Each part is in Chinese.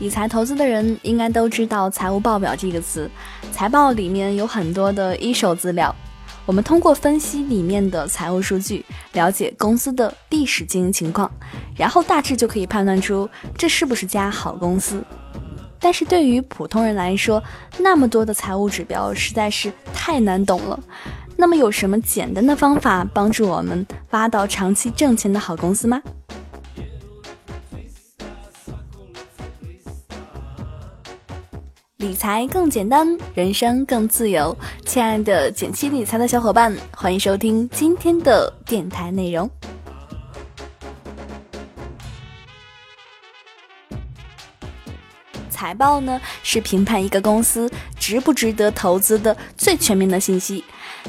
理财投资的人应该都知道“财务报表”这个词，财报里面有很多的一手资料，我们通过分析里面的财务数据，了解公司的历史经营情况，然后大致就可以判断出这是不是家好公司。但是对于普通人来说，那么多的财务指标实在是太难懂了。那么有什么简单的方法帮助我们挖到长期挣钱的好公司吗？理财更简单，人生更自由。亲爱的简七理财的小伙伴，欢迎收听今天的电台内容。财报呢，是评判一个公司值不值得投资的最全面的信息。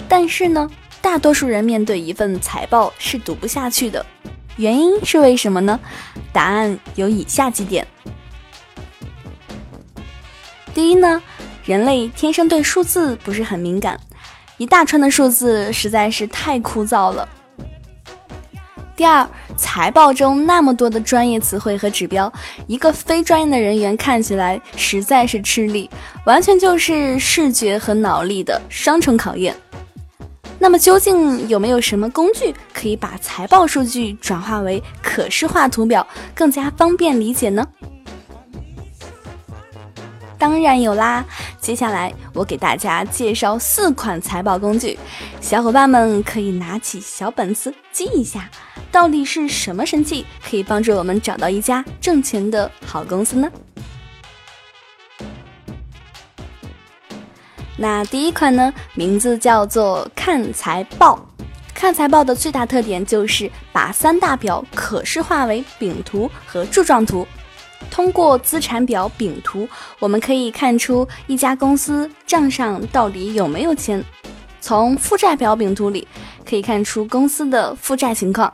但是呢，大多数人面对一份财报是读不下去的，原因是为什么呢？答案有以下几点。第一呢，人类天生对数字不是很敏感，一大串的数字实在是太枯燥了。第二，财报中那么多的专业词汇和指标，一个非专业的人员看起来实在是吃力，完全就是视觉和脑力的双重考验。那么究竟有没有什么工具可以把财报数据转化为可视化图表，更加方便理解呢？当然有啦！接下来我给大家介绍四款财报工具，小伙伴们可以拿起小本子记一下，到底是什么神器可以帮助我们找到一家挣钱的好公司呢？那第一款呢，名字叫做看财报。看财报的最大特点就是把三大表可视化为饼图和柱状图。通过资产表饼图，我们可以看出一家公司账上到底有没有钱。从负债表饼图里可以看出公司的负债情况。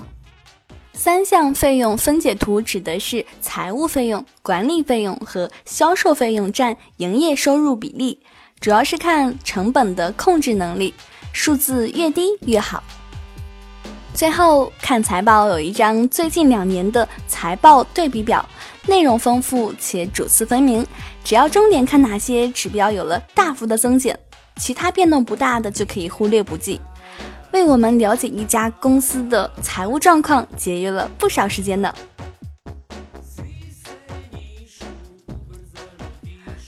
三项费用分解图指的是财务费用、管理费用和销售费用占营业收入比例，主要是看成本的控制能力，数字越低越好。最后看财报有一张最近两年的财报对比表。内容丰富且主次分明，只要重点看哪些指标有了大幅的增减，其他变动不大的就可以忽略不计，为我们了解一家公司的财务状况节约了不少时间呢。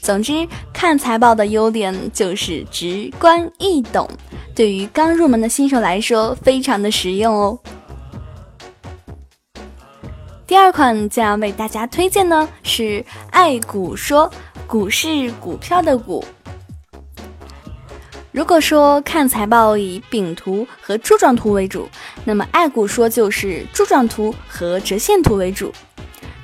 总之，看财报的优点就是直观易懂，对于刚入门的新手来说非常的实用哦。第二款将要为大家推荐呢，是爱股说，股市股票的股。如果说看财报以饼图和柱状图为主，那么爱股说就是柱状图和折线图为主。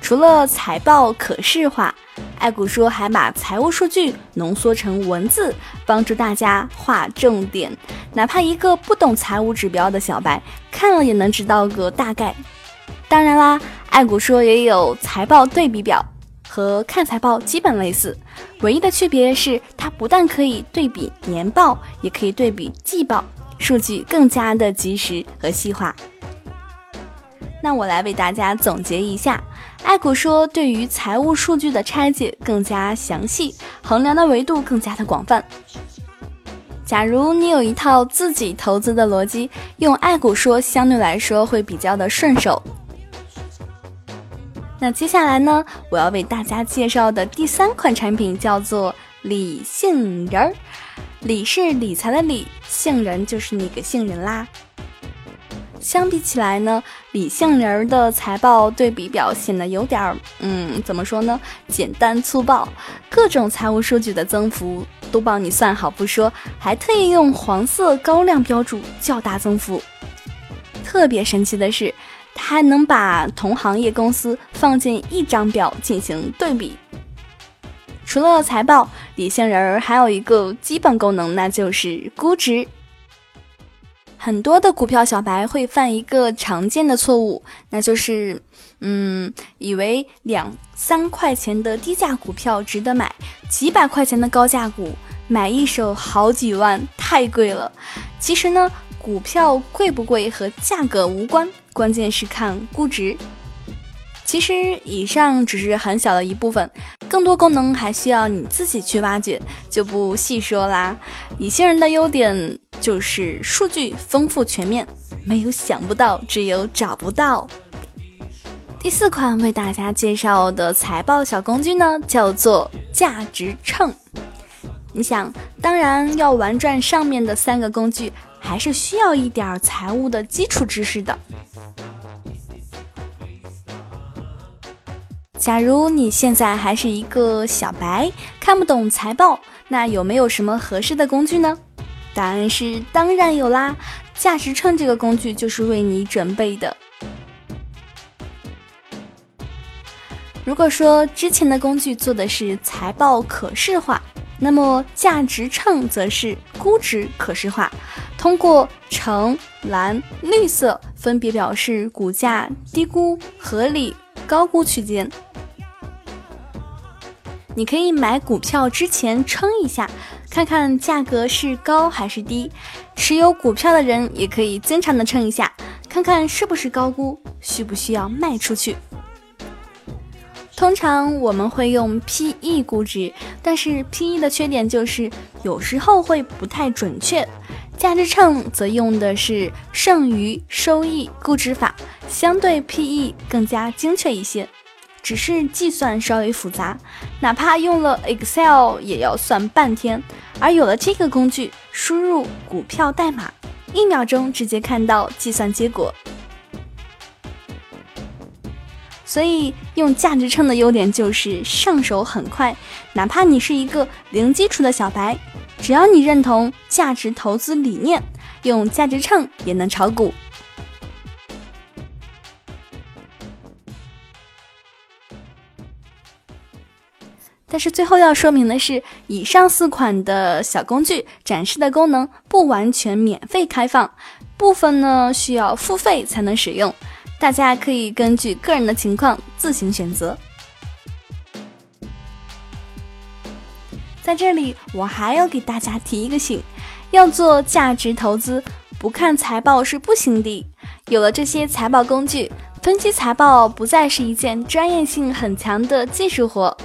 除了财报可视化，爱股说还把财务数据浓缩成文字，帮助大家划重点，哪怕一个不懂财务指标的小白，看了也能知道个大概。当然啦，爱股说也有财报对比表，和看财报基本类似，唯一的区别是它不但可以对比年报，也可以对比季报，数据更加的及时和细化。那我来为大家总结一下，爱股说对于财务数据的拆解更加详细，衡量的维度更加的广泛。假如你有一套自己投资的逻辑，用爱股说相对来说会比较的顺手。那接下来呢，我要为大家介绍的第三款产品叫做理性人儿。理是理财的理，杏仁就是那个杏仁啦。相比起来呢，理性人儿的财报对比表显得有点儿，嗯，怎么说呢？简单粗暴，各种财务数据的增幅都帮你算好不说，还特意用黄色高亮标注较大增幅。特别神奇的是。它还能把同行业公司放进一张表进行对比。除了财报，理性人儿还有一个基本功能，那就是估值。很多的股票小白会犯一个常见的错误，那就是，嗯，以为两三块钱的低价股票值得买，几百块钱的高价股买一手好几万，太贵了。其实呢，股票贵不贵和价格无关。关键是看估值。其实以上只是很小的一部分，更多功能还需要你自己去挖掘，就不细说啦。理性人的优点就是数据丰富全面，没有想不到，只有找不到。第四款为大家介绍的财报小工具呢，叫做价值秤。你想，当然要玩转上面的三个工具，还是需要一点财务的基础知识的。假如你现在还是一个小白，看不懂财报，那有没有什么合适的工具呢？答案是当然有啦，价值秤这个工具就是为你准备的。如果说之前的工具做的是财报可视化，那么价值秤则是估值可视化，通过橙、蓝、绿色分别表示股价低估、合理、高估区间。你可以买股票之前称一下，看看价格是高还是低。持有股票的人也可以经常的称一下，看看是不是高估，需不需要卖出去。通常我们会用 P/E 估值，但是 P/E 的缺点就是有时候会不太准确。价值秤则用的是剩余收益估值法，相对 P/E 更加精确一些，只是计算稍微复杂，哪怕用了 Excel 也要算半天。而有了这个工具，输入股票代码，一秒钟直接看到计算结果。所以用价值秤的优点就是上手很快，哪怕你是一个零基础的小白，只要你认同价值投资理念，用价值秤也能炒股。但是最后要说明的是，以上四款的小工具展示的功能不完全免费开放，部分呢需要付费才能使用。大家可以根据个人的情况自行选择。在这里，我还要给大家提一个醒：要做价值投资，不看财报是不行的。有了这些财报工具，分析财报不再是一件专业性很强的技术活。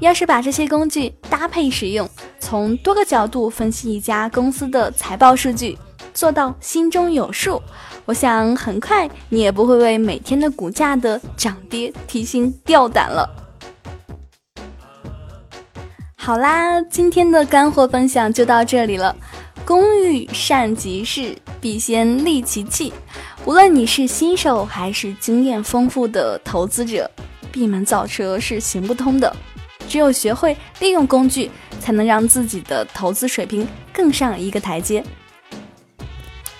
要是把这些工具搭配使用，从多个角度分析一家公司的财报数据，做到心中有数。我想很快你也不会为每天的股价的涨跌提心吊胆了。好啦，今天的干货分享就到这里了。工欲善其事，必先利其器。无论你是新手还是经验丰富的投资者，闭门造车是行不通的。只有学会利用工具，才能让自己的投资水平更上一个台阶。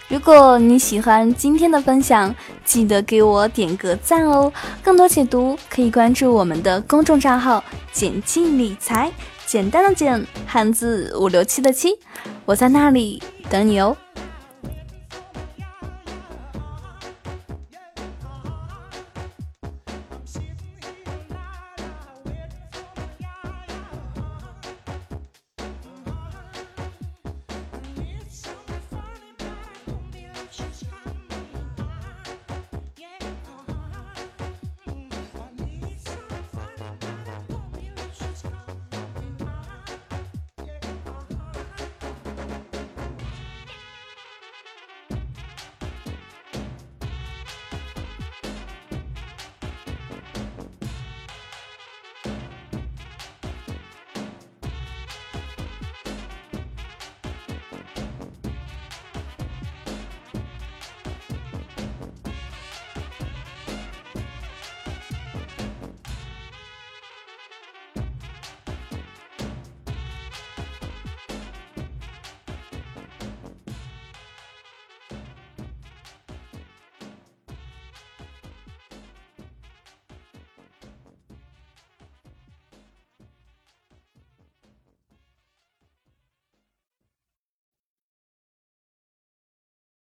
如果你喜欢今天的分享，记得给我点个赞哦！更多解读可以关注我们的公众账号“简七理财”，简单的简，汉字五六七的七，我在那里等你哦。